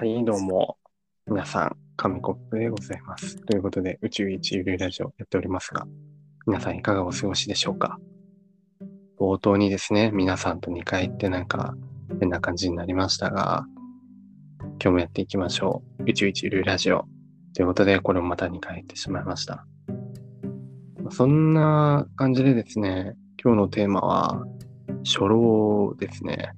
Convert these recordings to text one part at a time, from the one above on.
はい、どうも。皆さん、紙コップでございます。ということで、宇宙一ゆるラジオやっておりますが、皆さんいかがお過ごしでしょうか？冒頭にですね、皆さんと2回行ってなんか変な感じになりましたが、今日もやっていきましょう。宇宙一ゆるラジオ。ということで、これもまた2回行ってしまいました。そんな感じでですね、今日のテーマは、初老ですね。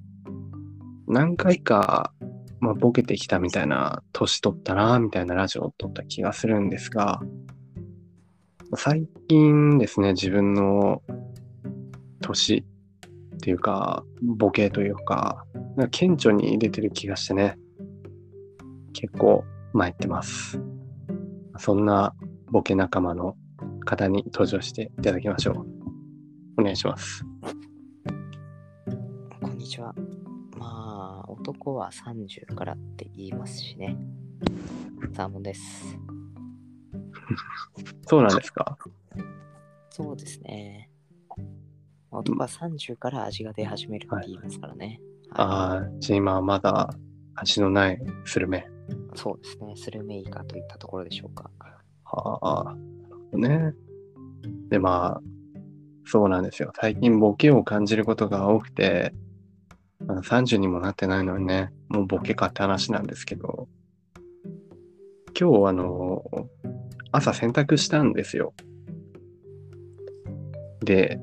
何回かまあ、ボケてきたみたいな、年取ったな、みたいなラジオを撮った気がするんですが、最近ですね、自分の年っていうか、ボケというか、なんか顕著に出てる気がしてね、結構参ってます。そんなボケ仲間の方に登場していただきましょう。お願いします。こんにちは。まあ、男は30からって言いますしね。サーモンです。そうなんですか？そうですね。男は30から味が出始めるって言いますからね。はいああ、じゃあ今はまだ味のないスルメ。そうですね。スルメイカといったところでしょうか。はあ、なるほどね。で、まあ、そうなんですよ。最近ボケを感じることが多くて、まだ30にもなってないのにね、もうボケかって話なんですけど、今日、あの、朝洗濯したんですよ。で、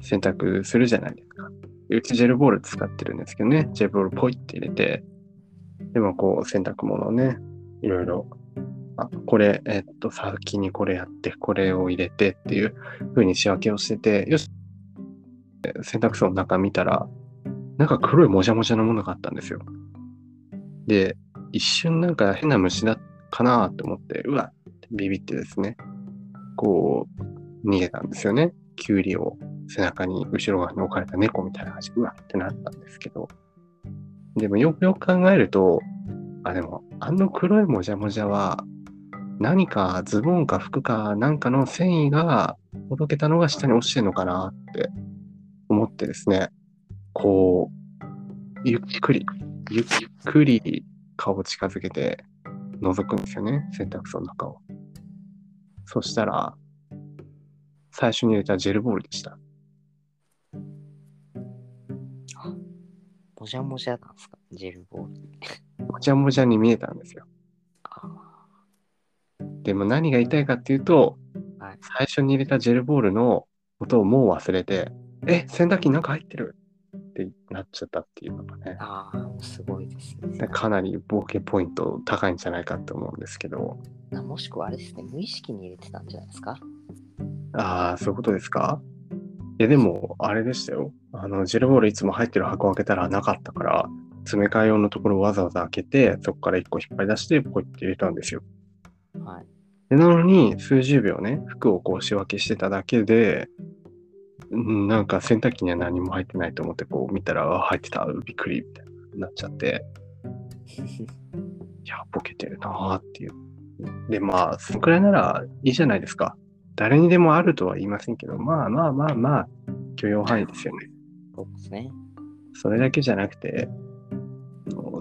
洗濯するじゃないですか。うちジェルボール使ってるんですけどね、ジェルボールポイって入れて、でもこう洗濯物をね、いろいろ。あ、これ、えっと、先にこれやって、これを入れてっていう風に仕分けをしてて、よし、洗濯槽の中見たら、なんか黒いもじゃもじゃのものがあったんですよ。で、一瞬なんか変な虫だかなと思って、うわってビビってですね、こう、逃げたんですよね。キュウリを背中に後ろ側に置かれた猫みたいな感じ、うわってなったんですけど、でもよくよく考えると、あ、でも、あの黒いもじゃもじゃは、何かズボンか服かなんかの繊維がほどけたのが下に落ちてるのかなって思ってですね、こう、ゆっくり、ゆっくり顔を近づけて覗くんですよね、洗濯槽の中を。そしたら、最初に入れたジェルボールでした。もじゃもじゃなんですかジェルボール。もじゃもじゃに見えたんですよ。あでも何が言いたいかっていうと、はい最初に入れたジェルボールのことをもう忘れて、え、洗濯機なんか入ってるなっちゃったっていうのがね、あー、すごいですね。かなりボケポイント高いんじゃないかって思うんですけど、あもしくはあれですね、無意識に入れてたんじゃないですか？ああ、そういうことですか？いや、でも、あれでしたよ。あの、ジェルボールいつも入ってる箱を開けたらなかったから、詰め替え用のところをわざわざ開けて、そこから1個引っ張り出して、ポイって入れたんですよ。はい。でなのに、数十秒ね、服をこう仕分けしてただけで、うんなんか洗濯機には何も入ってないと思ってこう見たら、あ入ってた、びっくり、みたいになっちゃって、いや、ボケてるなーっていう。で、まあ、そのくらいならいいじゃないですか。誰にでもあるとは言いませんけど、まあまあまあまあ、許容範囲ですよね。そうですね。それだけじゃなくて、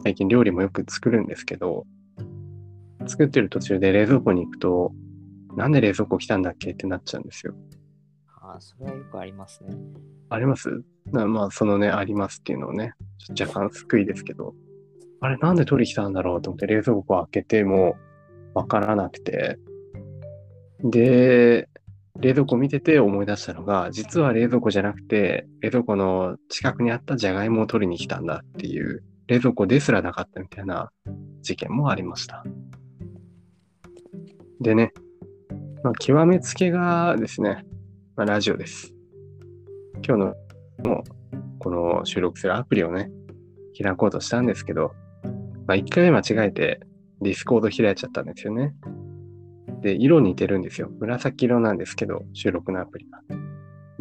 最近料理もよく作るんですけど、作ってる途中で冷蔵庫に行くと、なんで冷蔵庫来たんだっけってなっちゃうんですよ。あーそれはよくありますね。あります？まあ、そのね、ありますっていうのをね、ちょっと若干救いですけど、あれなんで取りに来たんだろうと思って冷蔵庫開けてもわからなくて、で、冷蔵庫見てて思い出したのが、実は冷蔵庫じゃなくて、冷蔵庫の近くにあったじゃがいもを取りに来たんだっていう、冷蔵庫ですらなかったみたいな事件もありました。でね、まあ、極めつけがですね、まあ、ラジオです。今日のもこの収録するアプリをね、開こうとしたんですけど、まあ、一回間違えてディスコード開いちゃったんですよね。で、色似てるんですよ。紫色なんですけど、収録のアプリが。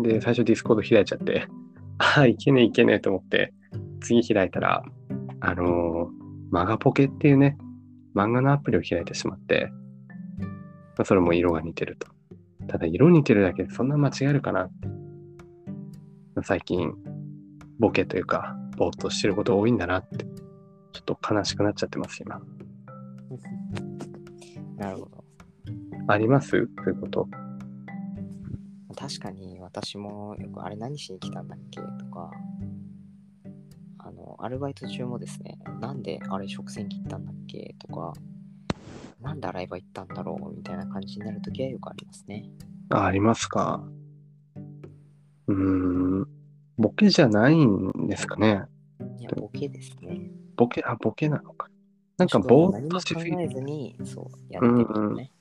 で、最初ディスコード開いちゃって、ああ、いけねえいけねえと思って、次開いたら、あのーマガポケっていうね、漫画のアプリを開いてしまって、まあ、それも色が似てると。ただ、色似てるだけでそんな間違えるかな最近、ボケというか、ぼーっとしてること多いんだなってちょっと悲しくなっちゃってます、今。なるほど。あります？そういうこと。確かに私もよくあれ何しに来たんだっけ？とか、あの、アルバイト中もですね、なんであれ食洗機行ったんだっけ？とか、なんで洗い場行ったんだろうみたいな感じになるときはよくありますね。あありますか。うーん。ボケじゃないんですかね。いや、ボケですね。ボケ、あ、ボケなのか。なんかぼーっとしすぎて、えずに、そう、やってみるね。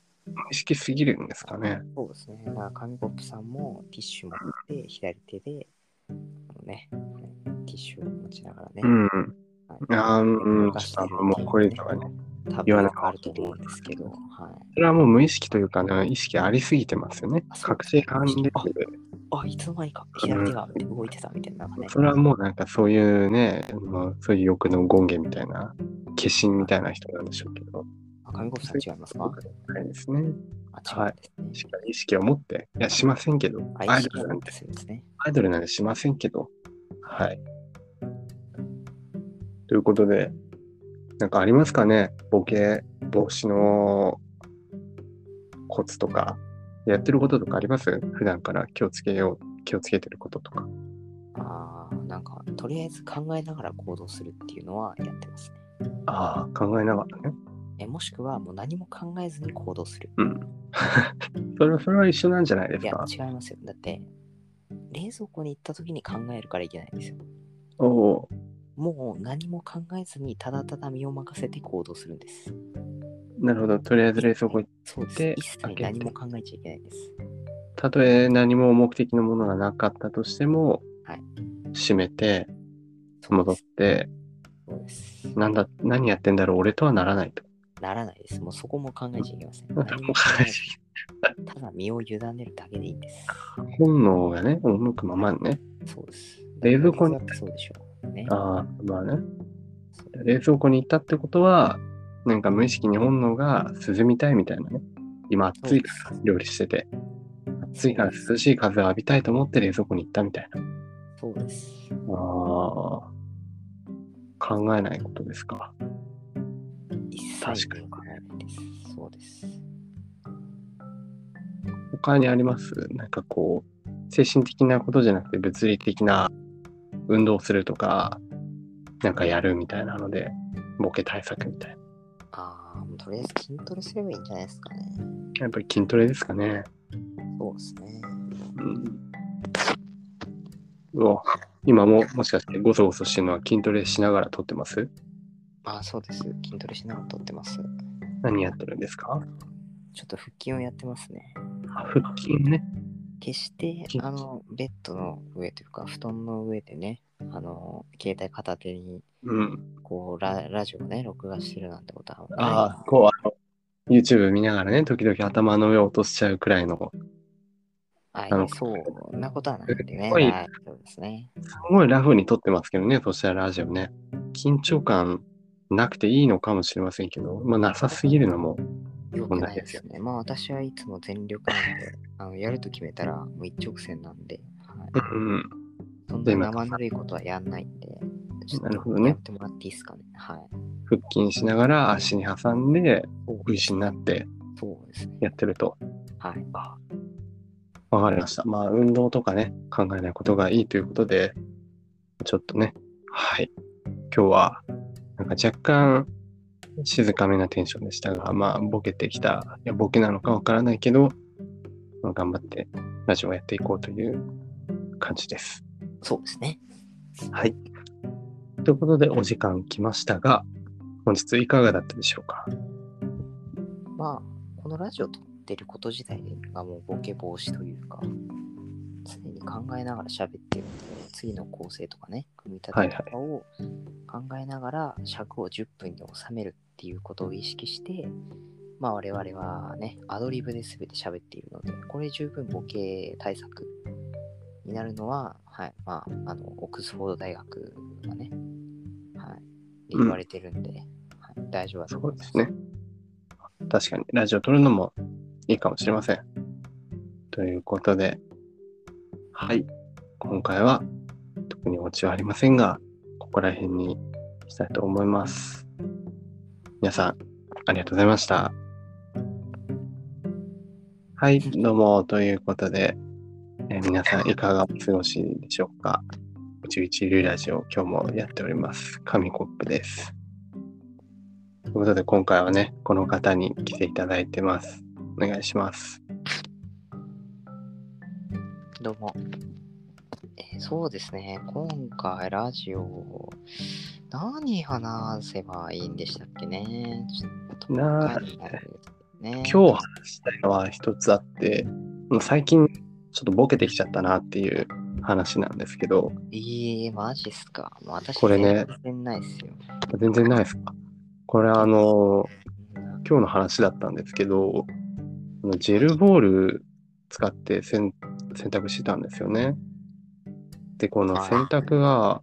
意識すぎるんですかね。そうですね。だから紙コップさんもティッシュ持って、左手で、ね、はいティッシュを持ちながらね、うん。はいうん、動かしてるっていうもうこれとかね。多言わな分あると思うんですけど、はい。それはもう無意識というかね、意識ありすぎてますよね覚醒感レベルで。あ、いつの間にか左手が動いてたみたいなね。それはもうなんかそういうね、もうそういう欲の権限みたいな、化身みたいな人なんでしょうけど。あ、紙コップさん違いますか？はいですね。あ、違うんですね。しっかり意識を持って、いや、しませんけど、あ、アイドルなんて、ね。アイドルなんてしませんけど、はい。ということで、なんかありますかね？ボケ防止のコツとか、やってることとかあります？普段から気をつけよう、気をつけてることとか。あーなんか、とりあえず考えながら行動するっていうのはやってますね。ああ、考えながらね。えもしくはもう何も考えずに行動する。うん。それは、それは一緒なんじゃないでいやすか、違いますよ。だって、冷蔵庫に行った時に考えるからいけないんですよ。おおもう何も考えずにただただ身を任せて行動するんです。ーなるほど。とりあえず冷蔵庫行っそうですで。一切何も考えちゃいけないんです。たとえ何も目的のものがなかったとしても、はい閉めて、戻っ。て、そうですなんだ、何やってんだろう、俺とはならないと。ならないです。もうそこも考えちゃいけません。も う何も考えずただ身を委ねるだけでいいんです。本能がね、赴くままにね。そうです。冷蔵庫にそうでしょう。ね。ああ、まあね。冷蔵庫に行ったってことは、なんか無意識に本能が涼みたいみたいなね。今暑いから料理してて、暑いから涼しい風を浴びたいと思って冷蔵庫に行ったみたいな。そうです。ああ、考えないことですか。一切考えないです。そうです。他にあります？なんかこう、精神的なことじゃなくて物理的な運動するとか、なんかやるみたいなので、ボケ対策みたいな。ああ、もうとりあえず筋トレすればいいんじゃないですかね。やっぱり筋トレですかね。そうですね。うん。うお今ももしかしてゴソゴソしてるのは筋トレしながら撮ってます？ああ、そうです。筋トレしながら撮ってます。何やってるんですか？ちょっと腹筋をやってますね。あ腹筋ね。決して筋、あの、ベッドの上というか、布団の上でね、あの、携帯片手に、うん。こうラ、ラジオをね、録画してるなんてことは。ああ、こう、あの、YouTube 見ながらね、時々頭の上を落としちゃうくらいの、ああのそうなことはないんでね。すごいはい、そうですね。すごいラフに撮ってますけどね、そしたらラジオね。緊張感なくていいのかもしれませんけど、まあ、なさすぎるのも、よくないですね。まあ私はいつも全力なんで、あのやると決めたらもう一直線なんで、はい、うん、そんな生ぬるいことはやんないんで、ちょっとなるほどねやってもらっていいですかね。はい。腹筋しながら足に挟んで、そう V 字になってそうですね。やってると。はい。わかりました。まあ、運動とかね、考えないことがいいということで、ちょっとね、はい。今日は、なんか若干、静かめなテンションでしたが、まあ、ボケてきた、いや、ボケなのかわからないけど、まあ、頑張ってラジオをやっていこうという感じです。そうですね。はい。ということで、お時間来ましたが、本日いかがだったでしょうか？まあ、このラジオ撮ってること自体がもうボケ防止というか、常に考えながら喋ってるので、次の構成とかね、組み立てとかを考えながら尺を10分に収めるっていうことを意識して、まあ我々はね、アドリブで全て喋っているので、これ十分ボケ対策になるのは、はい、まあ、あの、オックスフォード大学がね、はい、言われてるんで、はい、大丈夫だとそ思いう。ですね。確かに、ラジオ撮るのもいいかもしれません。ということで、はい。今回は特にオチはありませんが、ここら辺にしたいと思います。皆さん、ありがとうございました。はい、どうも、ということで、えー皆さんいかがお過ごしでしょうか？宇宙一流ラジオ、今日もやっております。紙コップです。ということで、今回はね、この方に来ていただいてます。お願いします。どうも。えーそうですね、今回ラジオ、何話せばいいんでしたっけね？ちょっとなね。今日話したいのは一つあって、最近ちょっとボケてきちゃったなっていう話なんですけど、えー、マジっすか。私、これね全然ないっすよ。全然ないですか？これあの、今日の話だったんですけど、ジェルボール使って洗洗濯してたんですよね。で、この洗濯が